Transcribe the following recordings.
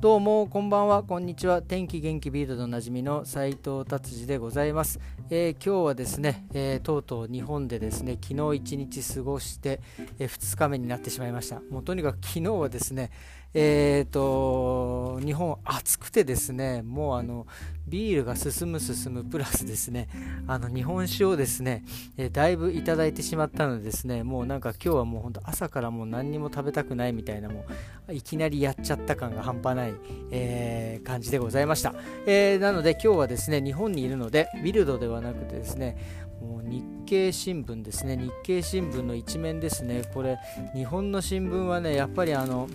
どうもこんばんはこんにちは。天気元気ビールドおなじみの斉藤達治でございます、えー、今日はですね、えー、とうとう日本でですね昨日一日過ごして、えー、2日目になってしまいました。もうとにかく昨日はですねえーと、日本暑くてですねもうあのビールが進む進むプラスですねあの日本酒をですね、えー、だいぶいただいてしまったのでですねもうなんか今日はもう本当朝からもう何にも食べたくないみたいなもういきなりやっちゃった感が半端ない、えー、感じでございました、えー、なので今日はですね日本にいるのでビルドではなくてですねもう日経新聞ですね日経新聞の一面ですね。これ日本の新聞はねやっぱりあの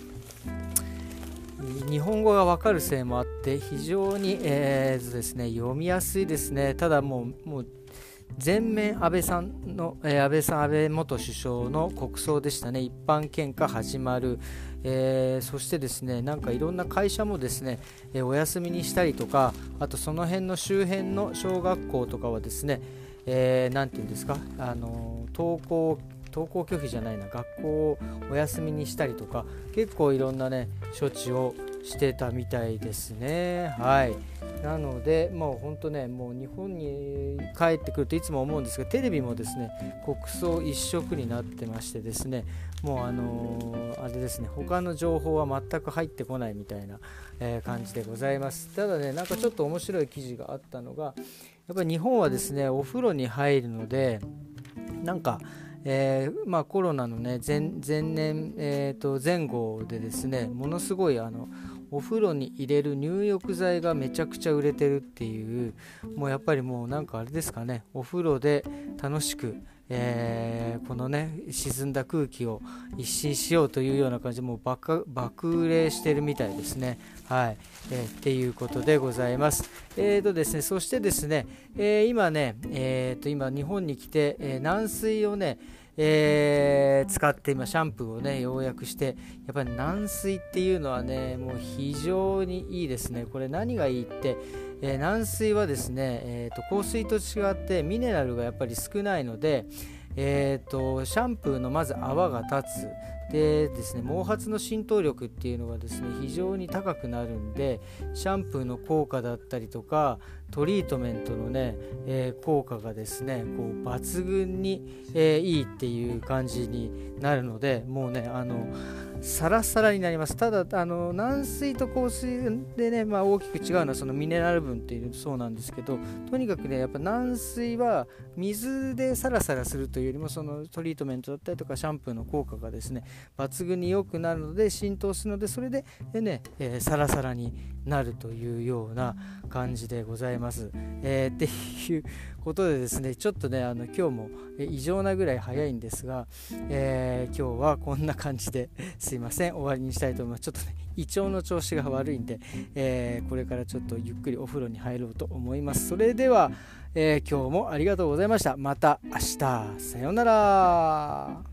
日本語がわかるせいもあって非常に、えーですね、読みやすいですね。ただもうもう全面安倍さんの、えー、安倍さん安倍元首相の国葬でしたね一般献花始まる、えー、そしてですねなんかいろんな会社もですね、えー、お休みにしたりとかあとその辺の周辺の小学校とかはですね、えー、て言うんですかあの登校登校拒否じゃないな学校をお休みにしたりとか結構いろんなね処置をしてたみたいですね。はい。なのでもう本当ねもう日本に帰ってくるといつも思うんですがテレビもですね国葬一色になってましてですねもうあのー、あれですね他の情報は全く入ってこないみたいな、えー、感じでございます。ただねなんかちょっと面白い記事があったのがやっぱり日本はですねお風呂に入るのでなんかえー、まあ、コロナの、ね、前前年、えー、と前後でですねものすごいあのお風呂に入れる入浴剤がめちゃくちゃ売れてるっていうもうやっぱりもうなんかあれですかねお風呂で楽しく、えー、このね沈んだ空気を一新しようというような感じでもう爆爆売れしてるみたいですね。はい、えー、っていうことでございます。えーとですねそしてですね、えー、今ねえーと今日本に来て、え軟水をねえー、使って今シャンプーをねようやくしてやっぱり軟水っていうのはねもう非常にいいですね。これ何がいいって、えー、軟水はですね、えーと、香水と違ってミネラルがやっぱり少ないのでえーと、シャンプーのまず泡が立つ。でですね毛髪の浸透力っていうのがですね非常に高くなるんでシャンプーの効果だったりとかトリートメントのね、えー、効果がですねこう抜群に、えー、いいっていう感じになるのでもうねあのサラサラになります。ただあの軟水と硬水でね、まあ、大きく違うのはそのミネラル分っていうそうなんですけどとにかくねやっぱ軟水は水でサラサラするというよりもそのトリートメントだったりとかシャンプーの効果がですね抜群に良くなるので浸透するのでそれででね、えー、サラサラになるというような感じでございます。えー、っていうことでですねちょっとねあの今日も異常なぐらい早いんですが、えー、今日はこんな感じですいません。終わりにしたいと思います。ちょっとね胃腸の調子が悪いんで、えー、これからちょっとゆっくりお風呂に入ろうと思います。それでは、えー、今日もありがとうございました。また明日。さようなら。